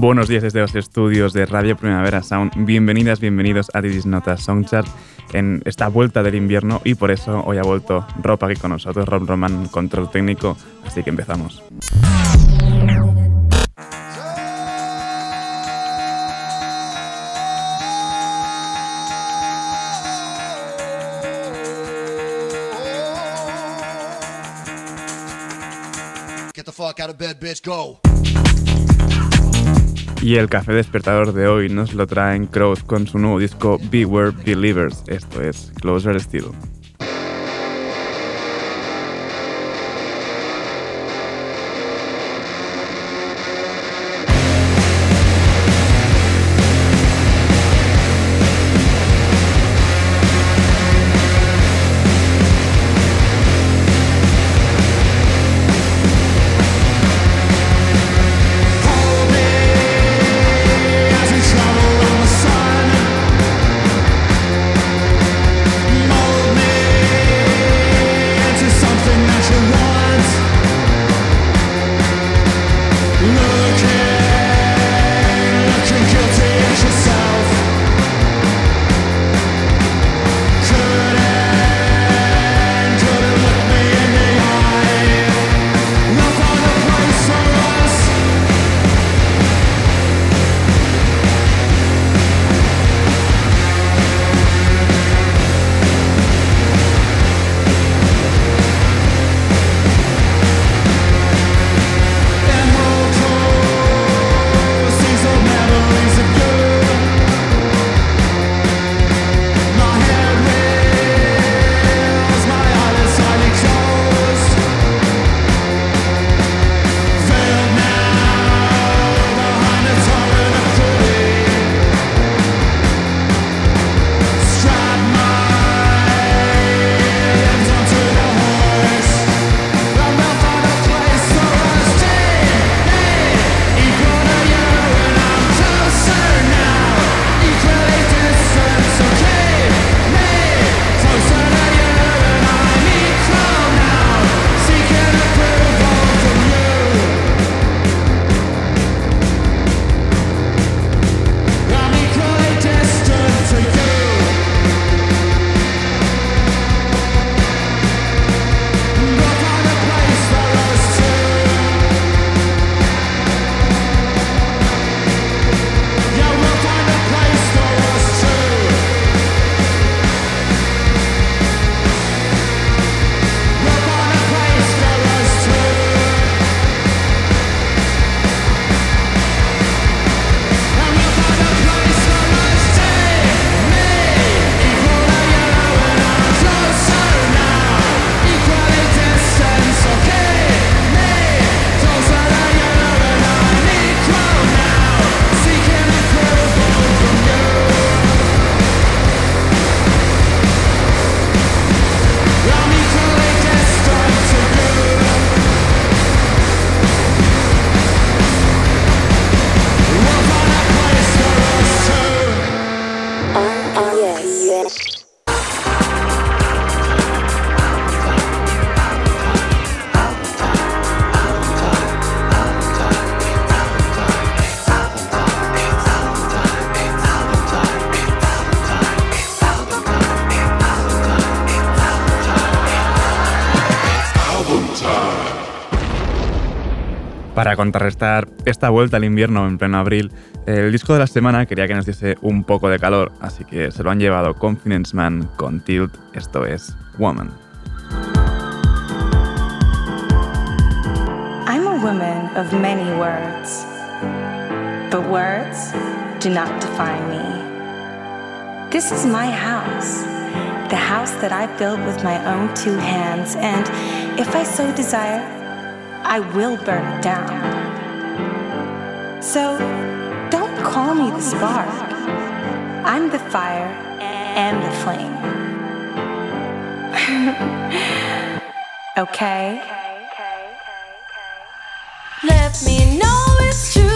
Buenos días desde los estudios de Radio Primavera Sound. Bienvenidas, bienvenidos a Didis Notas Songchart en esta vuelta del invierno y por eso hoy ha vuelto Rob aquí con nosotros, Rob Roman, control técnico. Así que empezamos. Get the fuck out of bed, bitch, go. Y el café despertador de hoy nos lo traen Crows con su nuevo disco Beware Believers, esto es Closer Still. contrarrestar esta vuelta al invierno en pleno abril, el disco de la semana quería que nos diese un poco de calor, así que se lo han llevado Confidence Man con Tilt, esto es Woman. I'm a woman of many words, but words do not define me. This is my house, the house that I built with my own two hands, and if I so desire, I will burn it down. So don't call me the spark. I'm the fire and the flame. okay? Let me know it's true.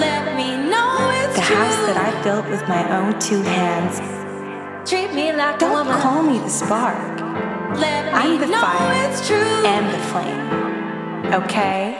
the house that I built with my own two hands. Like Don't call me the spark. Let I'm the fire and the flame. Okay.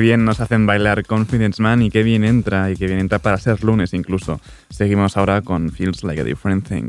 Qué bien nos hacen bailar Confidence Man y qué bien entra, y qué bien entra para ser lunes incluso. Seguimos ahora con Feels Like a Different Thing.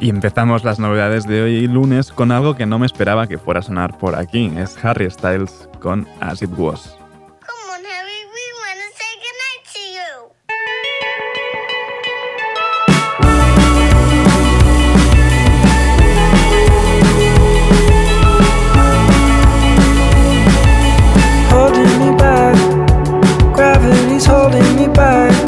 Y empezamos las novedades de hoy lunes con algo que no me esperaba que fuera a sonar por aquí. Es Harry Styles con As It Was. holding me back.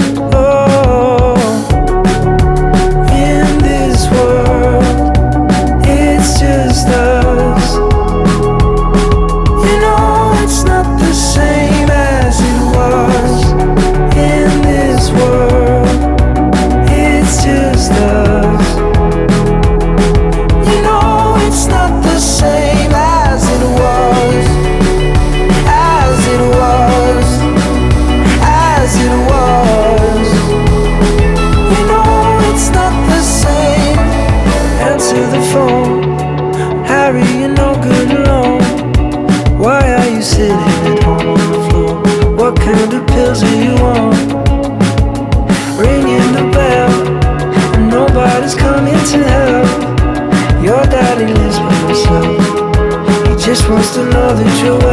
to know that you're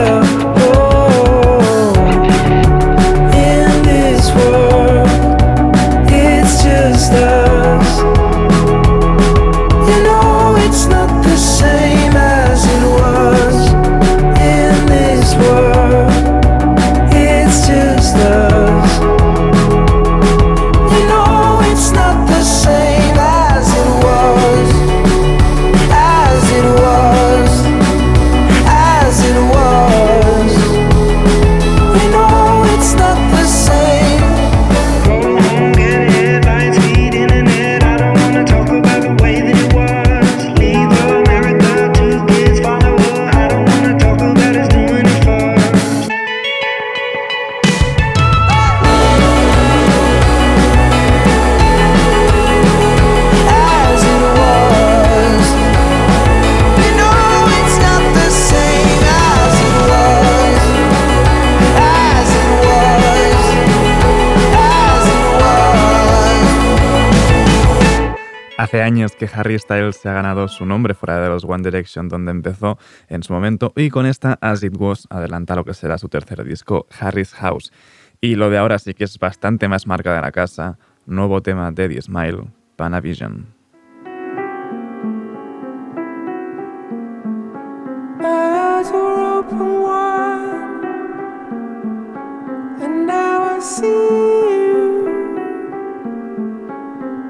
que Harry Styles se ha ganado su nombre fuera de los One Direction donde empezó en su momento y con esta As It Was adelanta lo que será su tercer disco, Harry's House. Y lo de ahora sí que es bastante más marca de la casa, nuevo tema de The Smile, Panavision.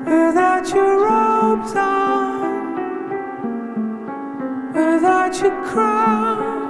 without your robes on, without your crown.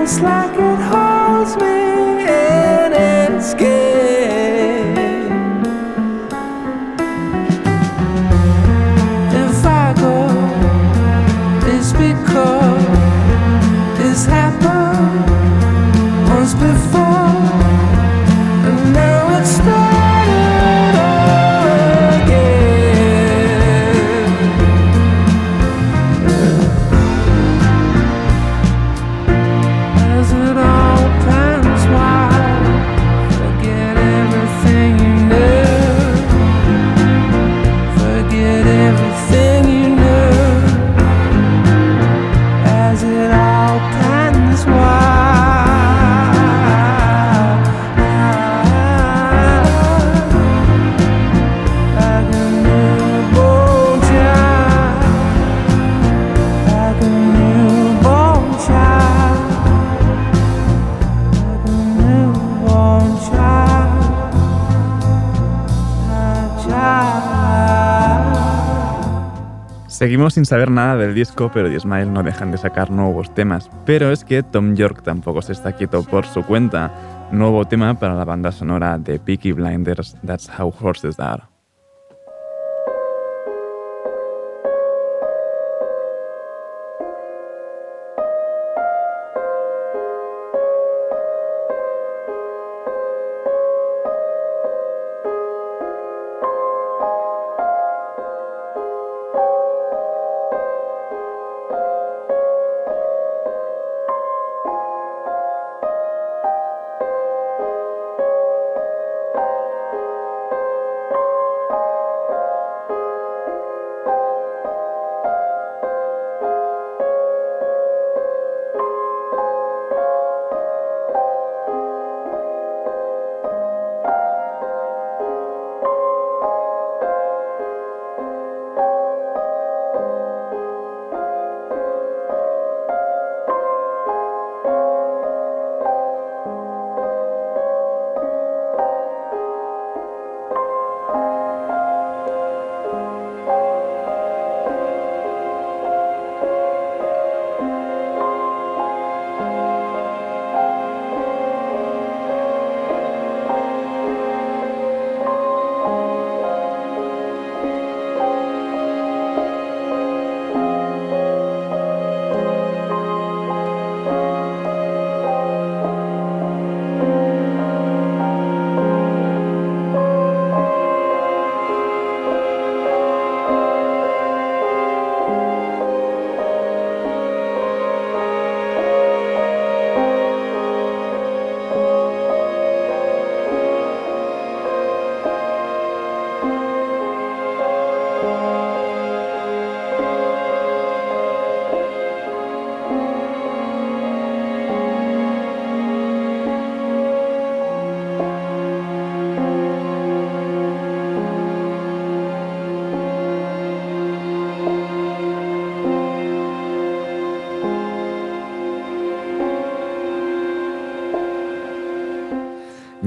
Just like it holds me. Seguimos sin saber nada del disco, pero Smile no dejan de sacar nuevos temas. Pero es que Tom York tampoco se está quieto por su cuenta. Nuevo tema para la banda sonora de Peaky Blinders, That's How Horses Are.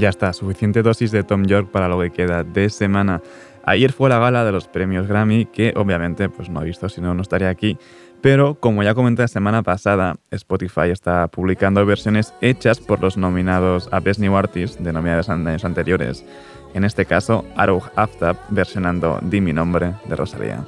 Ya está, suficiente dosis de Tom York para lo que queda de semana. Ayer fue la gala de los premios Grammy, que obviamente pues no he visto, si no, no estaría aquí. Pero como ya comenté la semana pasada, Spotify está publicando versiones hechas por los nominados a Best New Artist, denominados en años anteriores. En este caso, Aruj Aftab versionando Di mi nombre de Rosalía.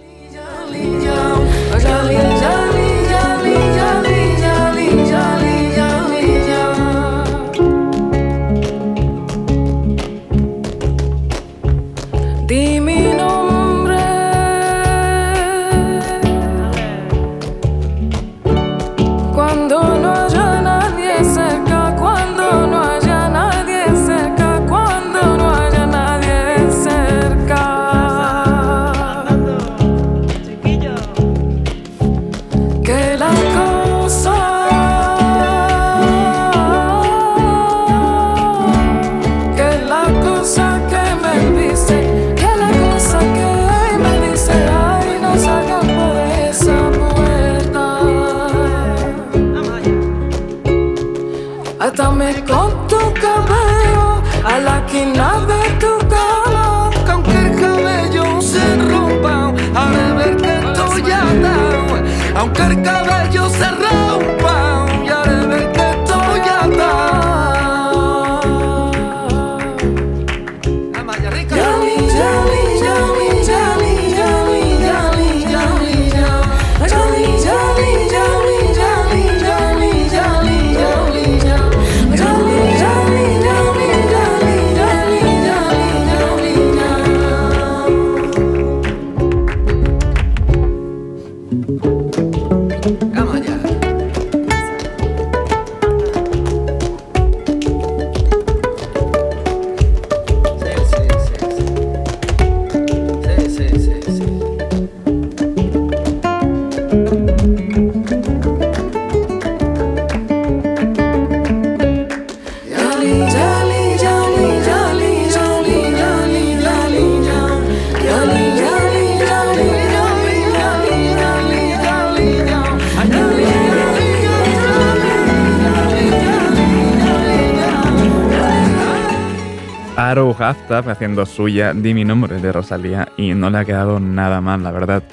Haftaf haciendo suya Di mi nombre de Rosalía y no le ha quedado nada mal, la verdad.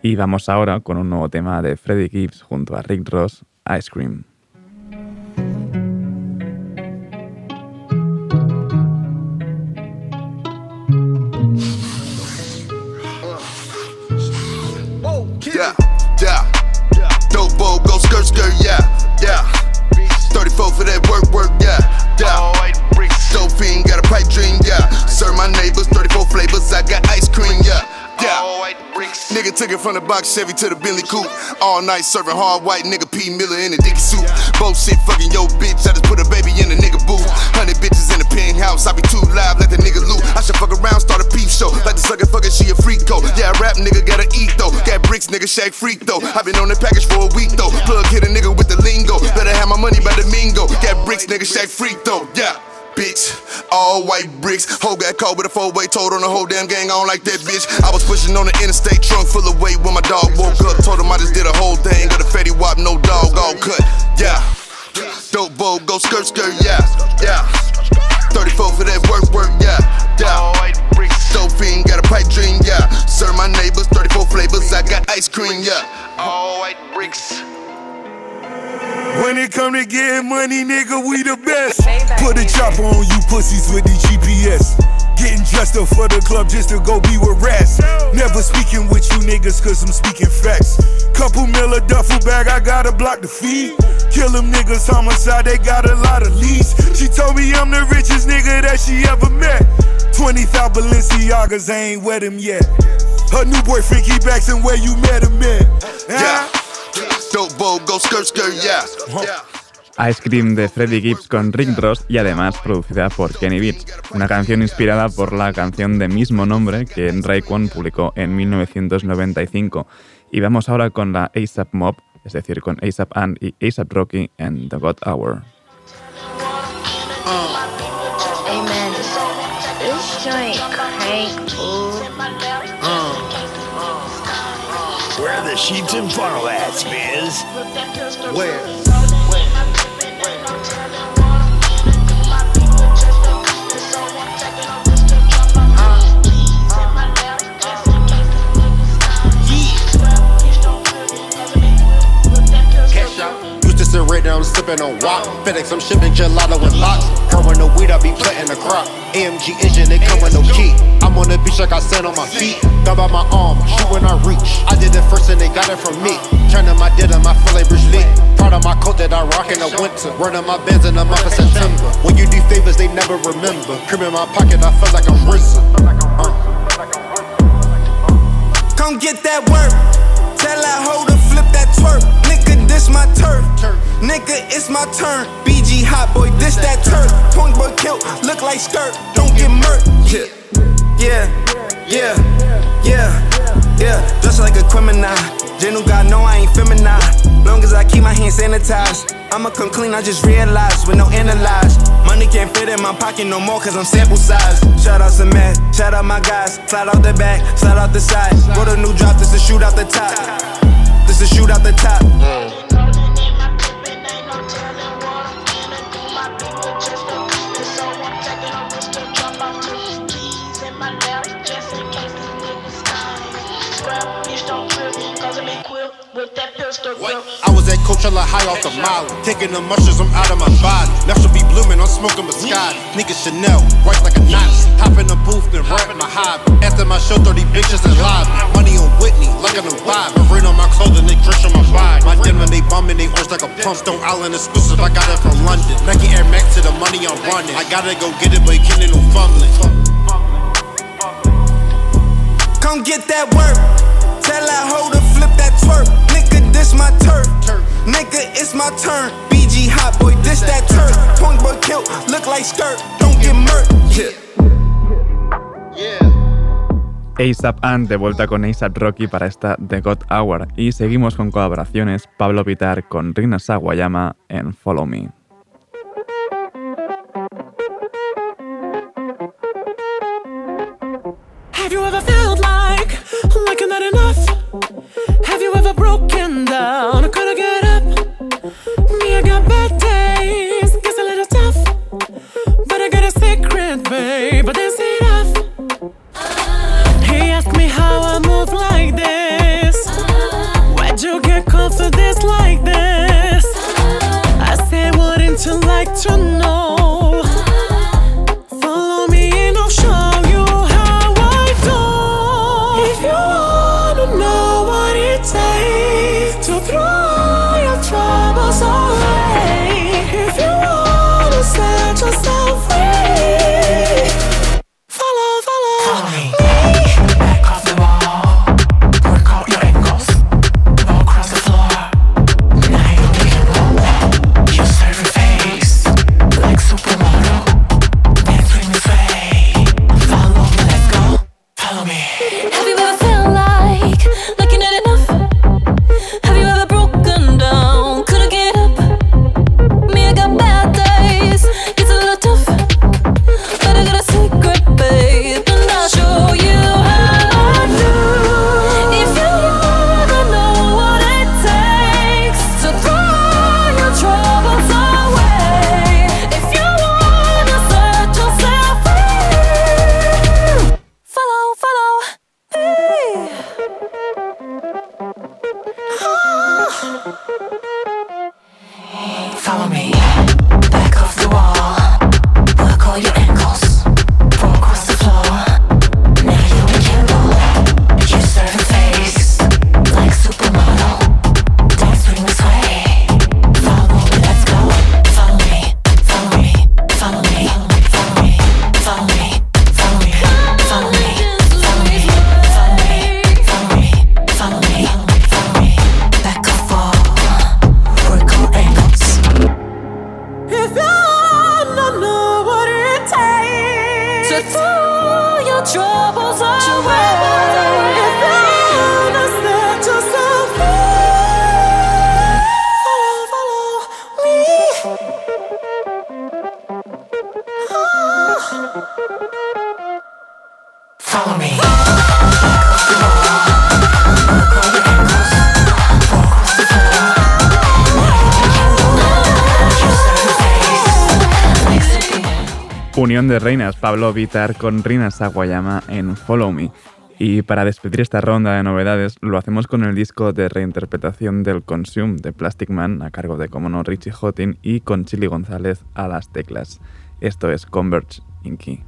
Y vamos ahora con un nuevo tema de Freddie Gibbs junto a Rick Ross, Ice Cream. Nigga took it from the box Chevy to the Bentley coupe. All night serving hard white nigga P Miller in a dicky suit. Bullshit fucking yo bitch. I just put a baby in a nigga booth. Hundred bitches in the penthouse. I be too live, let the nigga loot. I should fuck around, start a peep show. Like the sucker fucker, she a freak though. Yeah, rap nigga gotta eat though. Got bricks, nigga shake freak though. I been on the package for a week though. Plug hit a nigga with the lingo. Better have my money by the mingo. Got bricks, nigga shake freak though. Yeah bitch. All white bricks. Hoe got caught with a four way told on the whole damn gang. I don't like that bitch. I was pushing on the interstate trunk full of weight when my dog woke up. Told him I just did a whole thing. Got a fatty wop, no dog, all cut. Yeah. Dope bowl, go skirt, skirt, yeah. Yeah. 34 for that work, work, yeah. Yeah. Dope fiend, got a pipe dream, yeah. Serve my neighbors, 34 flavors. I got ice cream, yeah. All white bricks. When it come to getting money, nigga, we the best. Put a chopper on you pussies with the GPS. Getting dressed up for the club just to go be with rats. Never speaking with you niggas cause I'm speaking facts. Couple mil a duffel bag, I gotta block the feed. Kill them niggas, homicide, they got a lot of leads. She told me I'm the richest nigga that she ever met. 20,000 Balenciagas, I ain't wet him yet. Her new boyfriend keep asking where you met him at. Yeah. Ice Cream de Freddie Gibbs con Rick Ross y además producida por Kenny Beats, una canción inspirada por la canción de mismo nombre que Raekwon publicó en 1995. Y vamos ahora con la ASAP Mob, es decir, con ASAP Ant y ASAP Rocky en The God Hour. Amen. This joint crank, the sheets and funnel at, Spiz? Where? Right down sipping on wop. FedEx, I'm shipping gelato and lots. Growing the weed, I be planting the crop. AMG engine, they come with no key. I'm on the beach like I sand on my feet. Gun by my arm, shoot when I reach. I did it first and they got it from me. Turning my denim, I feel like Bruce. Proud of my coat that I rock in the winter. Running my bands in the month of September. When you do favors, they never remember. Cream in my pocket, I feel like I'm risen. Uh. Come get that work. Tell that hoe to flip that twerk. Nigga, this my turf. Nigga, it's my turn. BG hot boy, this that turf. Point boy kilt, look like skirt. Don't get murked. Yeah, yeah, yeah, yeah, yeah. Just like a criminal. General God know I ain't feminine. Long as I keep my hands sanitized. I'ma come clean, I just realized with no analyze. Money can't fit in my pocket no more cause I'm sample size. Shout out to Matt, shout out my guys. Slide out the back, slide out the side. Wrote a new drop, this is shoot out the top. This is shoot out the top. I was at Coachella high off the molly. Taking the mushrooms, I'm out of my body. Now she'll be blooming, I'm smoking Biscotti. Nigga Chanel, right like a Nazi. Hop in the booth and rap my hobby. After my show, 30 bitches in lobby. Money on Whitney, like I'm vibe. Rain on my clothing, they dress on my body. My denim, they bumming, they orange like a pump. Stone Island exclusive, I got it from London. Nike Air Max to the money I'm running. I gotta go get it, but you can't no fumbling. Come get that work. Tell that hoe to flip that twerk. Nigga, this my turf. Nigga, it's my turn. BG hot boy, this that turf. Point boy kilt, look like skirt. Don't get murked. ASAP Ant de vuelta con ASAP Rocky para esta The God Hour. Y seguimos con colaboraciones. Pablo Pitar con Rina Sawayama en Follow Me. Have you ever felt like, enough? Have you ever broken down? I couldn't get up. Me, I got bad days, To work. Unión de Reinas, Pablo Vitar con Rina Sawayama en Follow Me. Y para despedir esta ronda de novedades, lo hacemos con el disco de reinterpretación del Consume de Plastic Man, a cargo de, como no, Richie Houghton y con Chili González a las teclas. Esto es Converge Inky.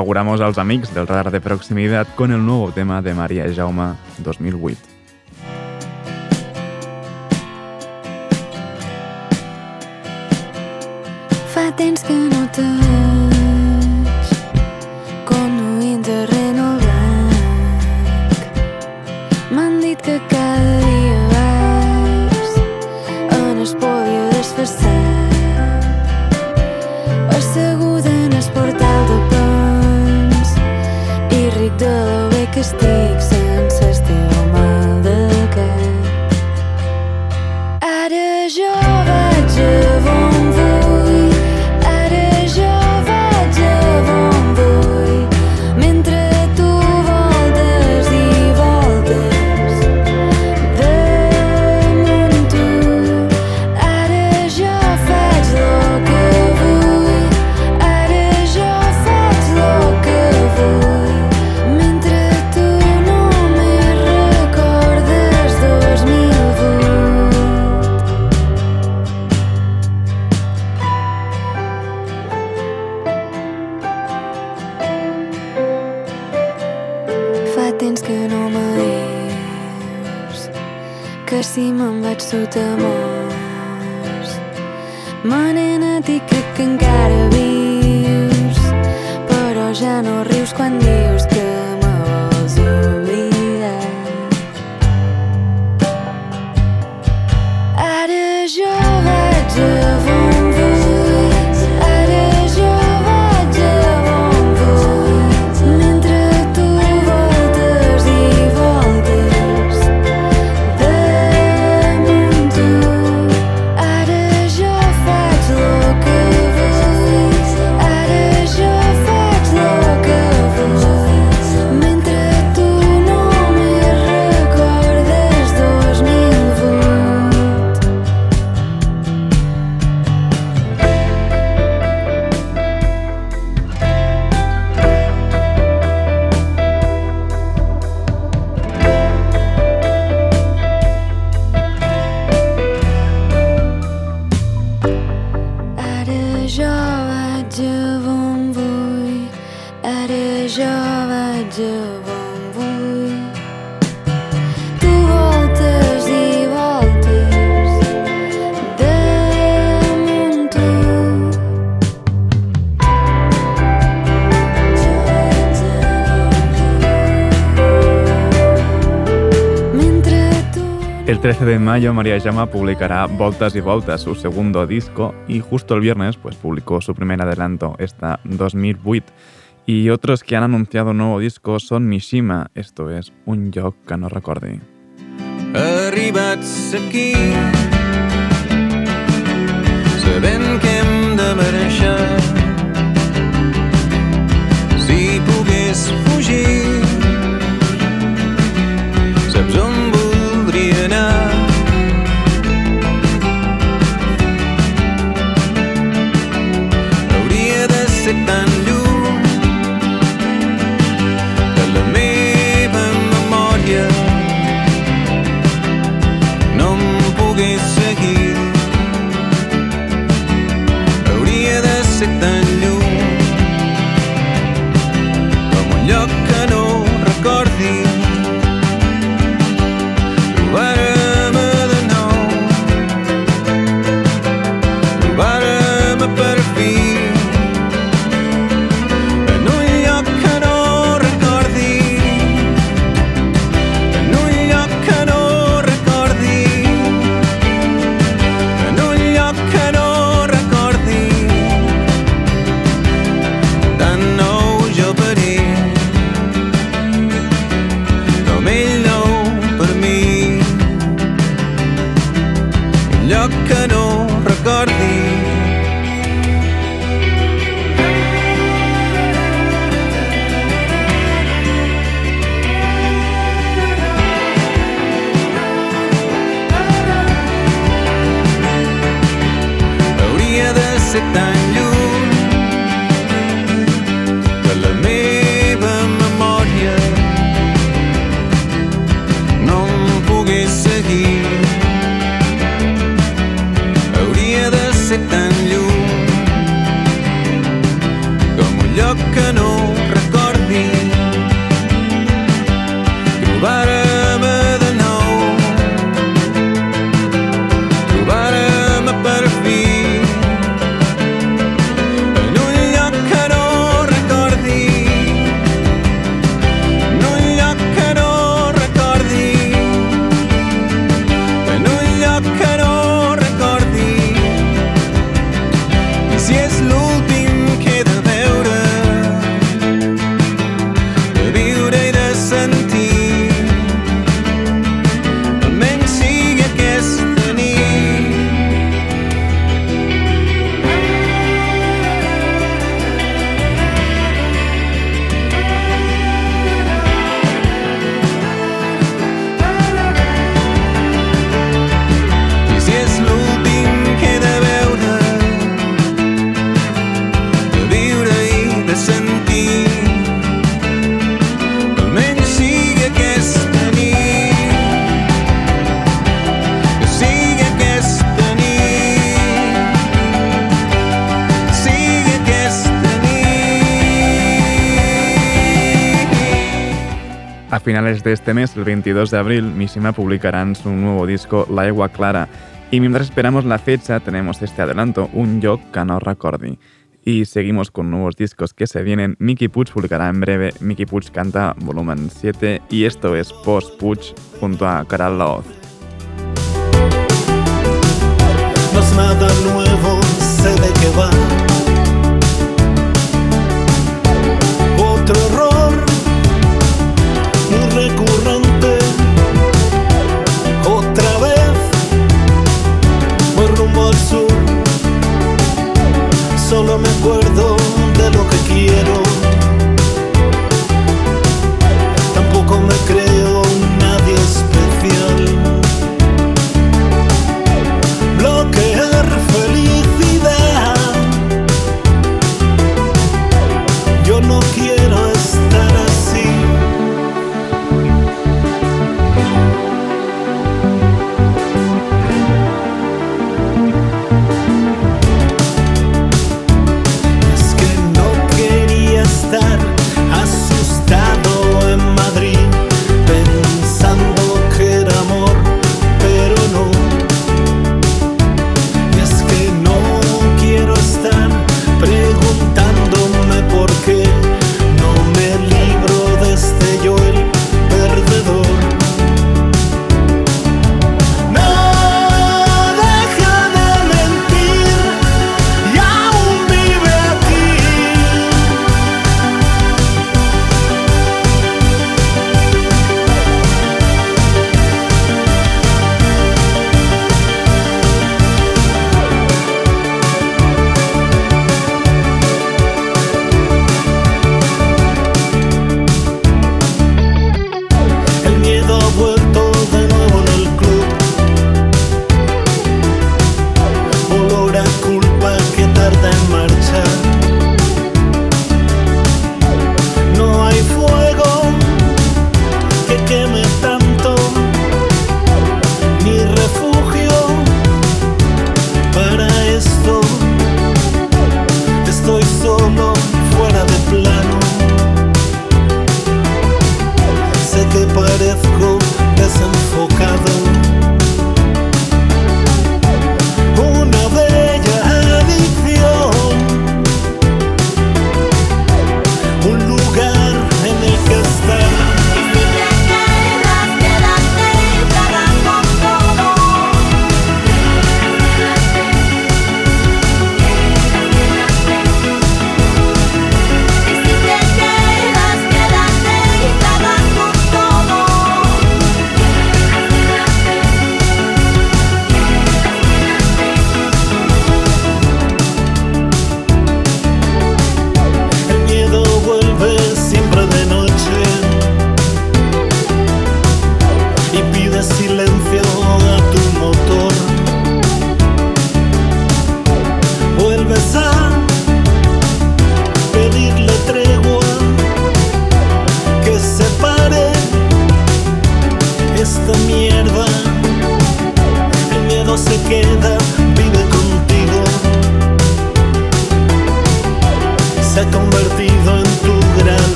Inauguramos als amics del radar de proximitat con el nou tema de Maria Jaume 2008. de mayo María Llama publicará Voltas y Voltas, su segundo disco, y justo el viernes pues, publicó su primer adelanto, esta 2008. Y otros que han anunciado un nuevo disco son Mishima, esto es un joc que no recordi. Finales de este mes, el 22 de abril, Mishima publicarán su nuevo disco La Egua Clara y mientras esperamos la fecha tenemos este adelanto, un yo que no recordi. Y seguimos con nuevos discos que se vienen. Mickey Puig publicará en breve Mickey Puig canta volumen 7 y esto es Post Puig junto a Caral Laoz. no es nada nuevo, sé de qué va. Otro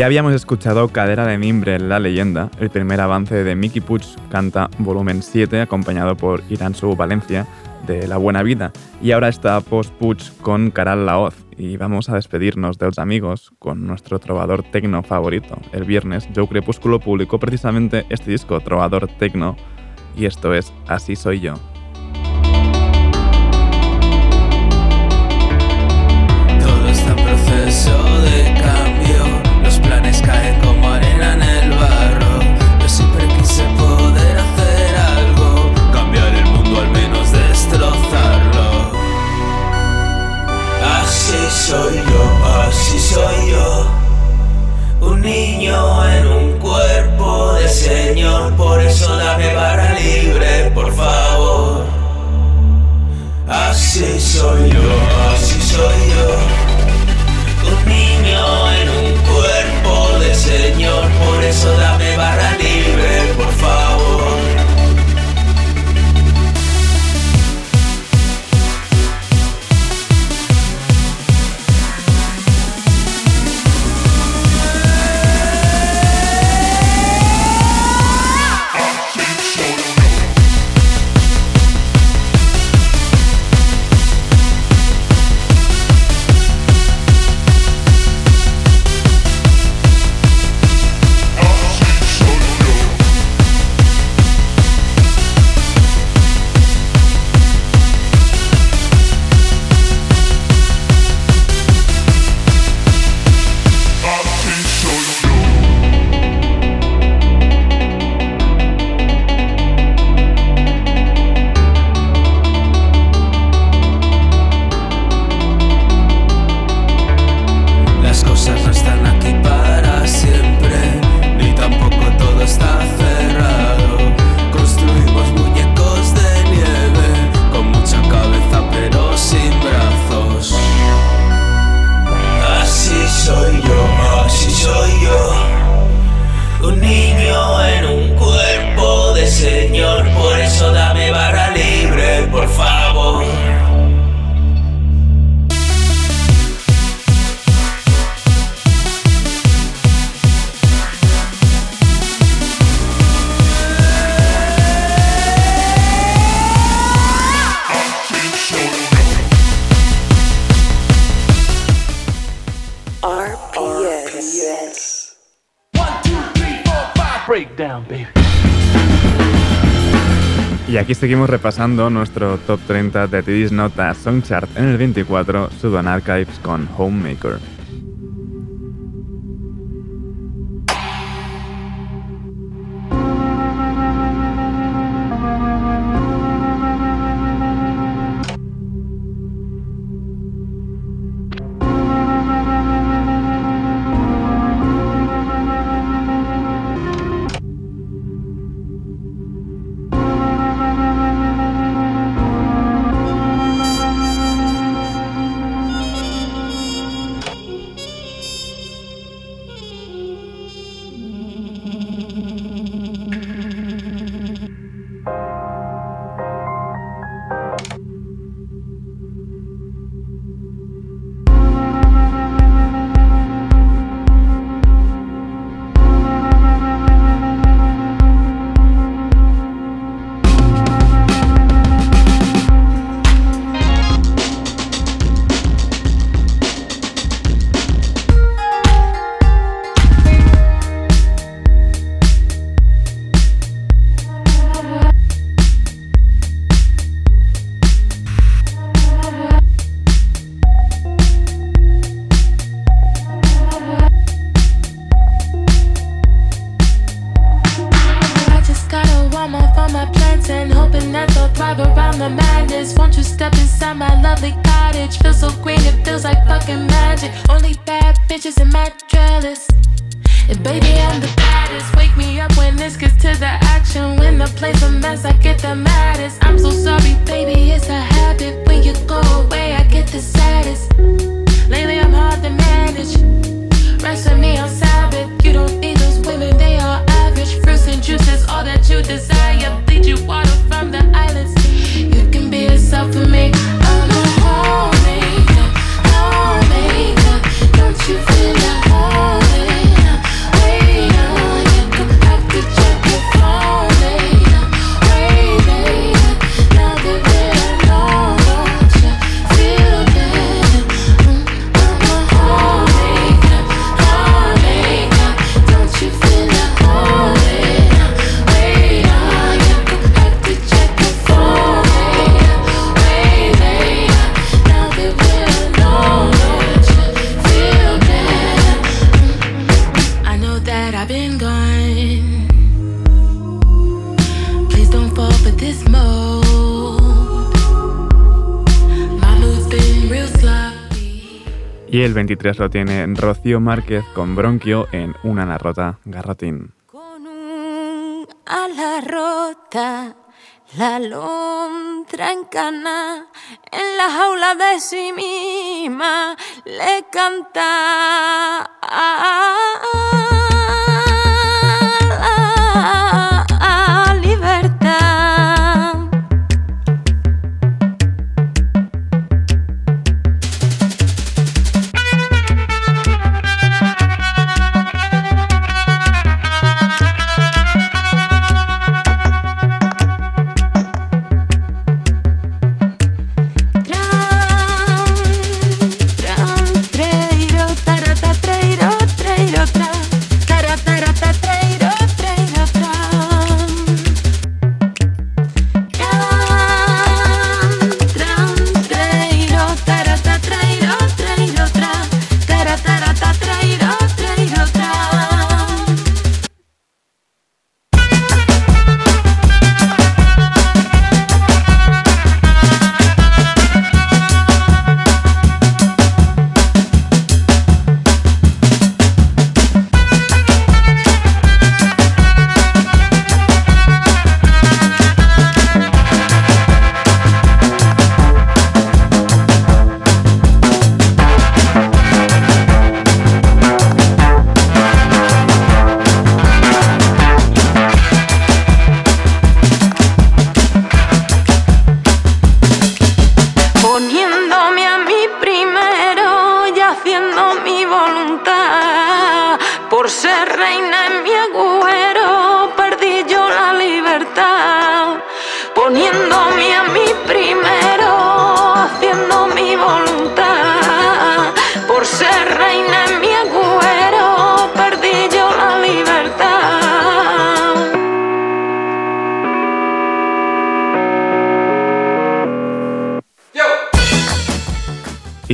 Ya habíamos escuchado Cadera de Mimbre, la leyenda, el primer avance de Mickey Puig canta volumen 7, acompañado por Iransu Valencia de La Buena Vida. Y ahora está Post Puig con Caral Laoz. Y vamos a despedirnos de los amigos con nuestro trovador tecno favorito. El viernes, Joe Crepúsculo publicó precisamente este disco, Trovador Tecno. Y esto es Así Soy Yo. un niño en un cuerpo de señor, por eso dame para libre, por favor. Así soy yo, así soy yo. Un niño en un cuerpo de señor, por eso dame para libre. seguimos repasando nuestro top 30 de TD's Nota Song Chart en el 24, Sudan Archives con Homemaker. el 23 lo tiene Rocío Márquez con Bronquio en Una Narrota Garrotín. Con un ala rota, la lontra encana, en la jaula de sí misma le canta. Ah, ah, ah,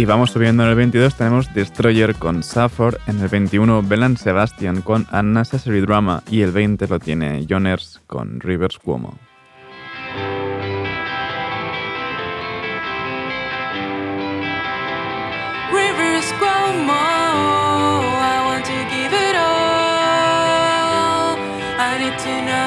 vamos subiendo en el 22, tenemos Destroyer con Safford, en el 21 Belan Sebastian con Unnecessary Drama y el 20 lo tiene Joners con Rivers Cuomo. Rivers know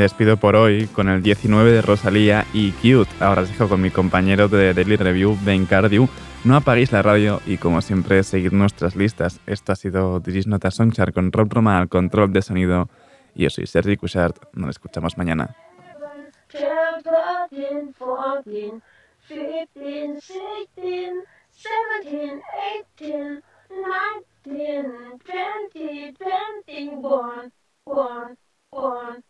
despido por hoy con el 19 de Rosalía y Cute. Ahora os dejo con mi compañero de Daily Review, Ben Cardew. No apaguéis la radio y como siempre seguid nuestras listas. Esto ha sido Diris Nota Songchart con Rob Roma al control de sonido. Y yo soy Sergi Cushart. Nos escuchamos mañana. 12, 13, 14, 15, 16, 17, 18, 19, 20, 21, 1, 1,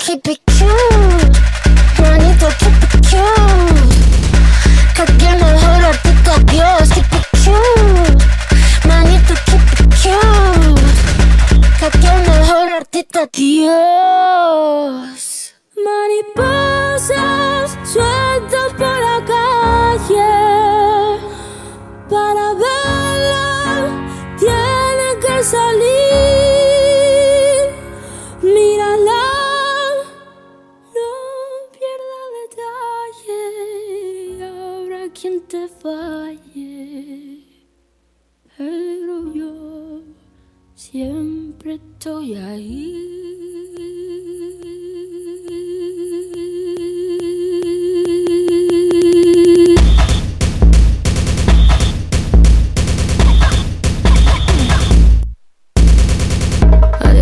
1. Se creen especial como un año en Miami que nieva, como una autopista sin flecha, como una utopía sin brecha. Yo quiero ver la mariposa suelta. Keep it cute, manito, keep it cute. Que aquel mejor artista Dios, keep it cute, manito, keep estoy ahí.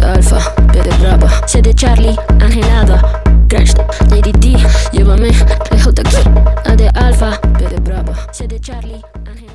Alfa, de Brava, C de Charlie, Angelada, Crash, JDT, llévame lejos de aquí. A de Alfa, B de Brava, C de Charlie, Angelada.